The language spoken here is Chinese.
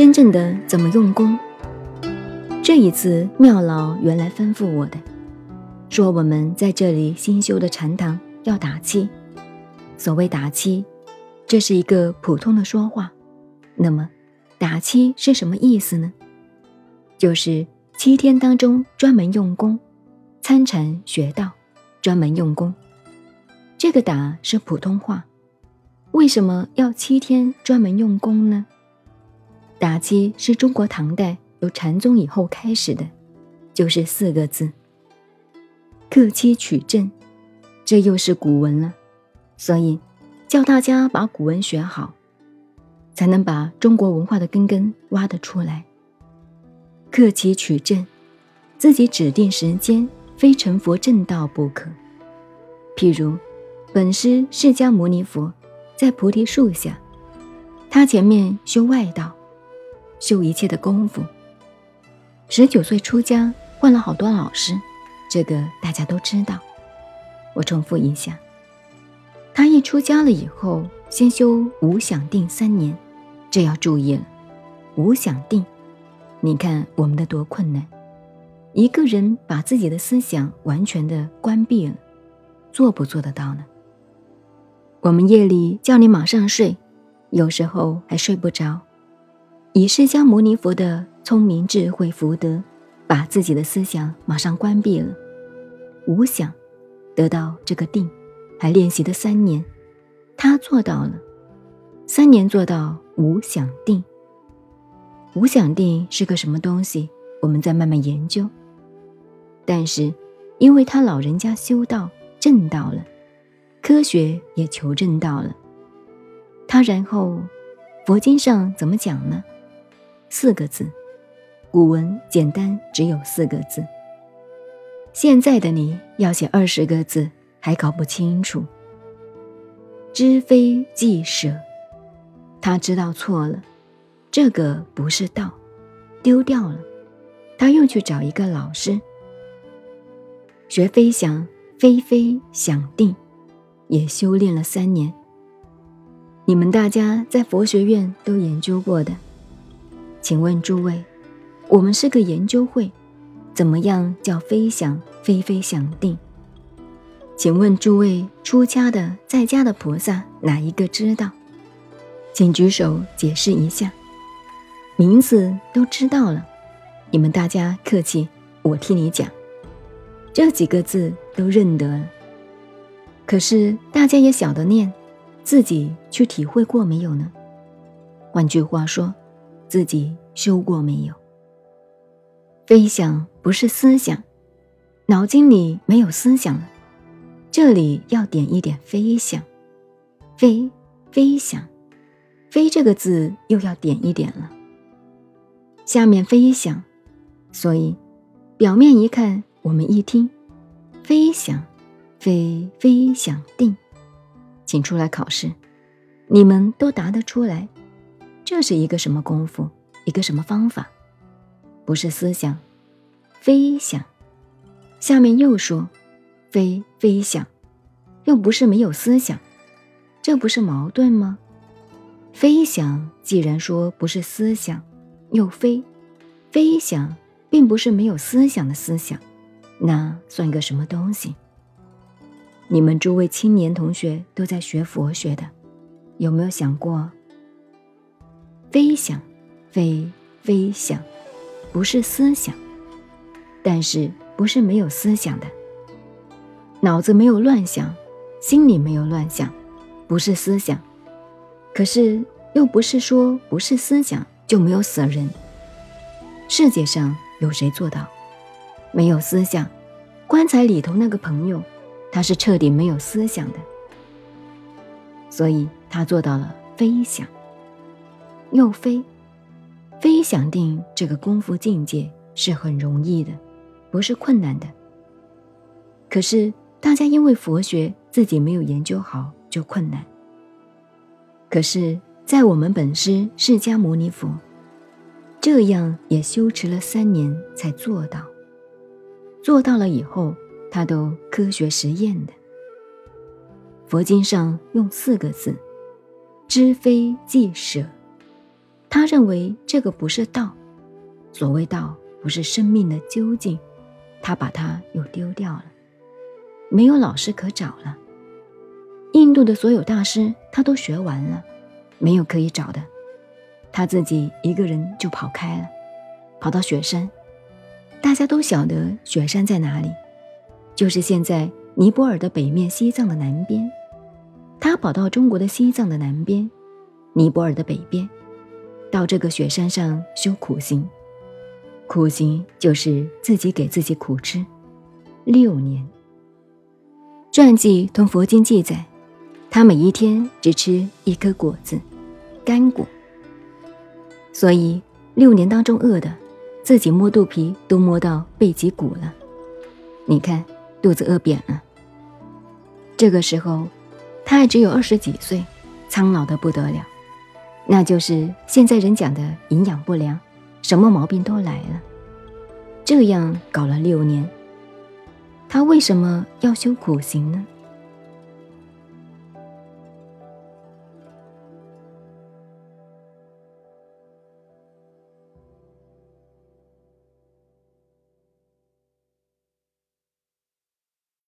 真正的怎么用功？这一次妙老原来吩咐我的，说我们在这里新修的禅堂要打七。所谓打七，这是一个普通的说话。那么，打七是什么意思呢？就是七天当中专门用功，参禅学道，专门用功。这个打是普通话，为什么要七天专门用功呢？打击是中国唐代由禅宗以后开始的，就是四个字：克期取证。这又是古文了。所以，叫大家把古文学好，才能把中国文化的根根挖得出来。克己取证，自己指定时间，非成佛正道不可。譬如，本师释迦牟尼佛在菩提树下，他前面修外道，修一切的功夫。十九岁出家，换了好多老师，这个大家都知道。我重复一下。他一出家了以后，先修无想定三年，这要注意了。无想定，你看我们的多困难。一个人把自己的思想完全的关闭了，做不做得到呢？我们夜里叫你马上睡，有时候还睡不着。以释迦牟尼佛的聪明智慧福德，把自己的思想马上关闭了，无想得到这个定。还练习了三年，他做到了。三年做到无想定。无想定是个什么东西？我们再慢慢研究。但是，因为他老人家修道证道了，科学也求证到了。他然后，佛经上怎么讲呢？四个字，古文简单只有四个字。现在的你要写二十个字。还搞不清楚，知非即舍，他知道错了，这个不是道，丢掉了，他又去找一个老师学飞翔，飞飞想定，也修炼了三年。你们大家在佛学院都研究过的，请问诸位，我们是个研究会，怎么样叫飞翔，飞飞想定？请问诸位出家的在家的菩萨哪一个知道？请举手解释一下。名字都知道了，你们大家客气，我替你讲。这几个字都认得了，可是大家也晓得念，自己去体会过没有呢？换句话说，自己修过没有？飞翔不是思想，脑筋里没有思想了。这里要点一点飞翔，飞飞翔，飞这个字又要点一点了。下面飞翔，所以表面一看，我们一听，飞翔，飞飞翔定，请出来考试，你们都答得出来。这是一个什么功夫？一个什么方法？不是思想，非想。下面又说。非非想，又不是没有思想，这不是矛盾吗？非想既然说不是思想，又非非想并不是没有思想的思想，那算个什么东西？你们诸位青年同学都在学佛学的，有没有想过？飞想，飞飞想，不是思想，但是不是没有思想的。脑子没有乱想，心里没有乱想，不是思想。可是又不是说不是思想就没有死人。世界上有谁做到没有思想？棺材里头那个朋友，他是彻底没有思想的，所以他做到了飞翔，又飞，飞想定这个功夫境界是很容易的，不是困难的。可是。大家因为佛学自己没有研究好，就困难。可是，在我们本师释迦牟尼佛，这样也修持了三年才做到。做到了以后，他都科学实验的。佛经上用四个字：知非即舍。他认为这个不是道，所谓道不是生命的究竟，他把它又丢掉了，没有老师可找了。印度的所有大师他都学完了，没有可以找的，他自己一个人就跑开了，跑到雪山。大家都晓得雪山在哪里，就是现在尼泊尔的北面，西藏的南边。他跑到中国的西藏的南边，尼泊尔的北边，到这个雪山上修苦行。苦行就是自己给自己苦吃，六年。传记同佛经记载，他每一天只吃一颗果子，干果。所以六年当中饿的。自己摸肚皮都摸到背脊骨了，你看肚子饿扁了。这个时候，他还只有二十几岁，苍老的不得了，那就是现在人讲的营养不良，什么毛病都来了。这样搞了六年，他为什么要修苦行呢？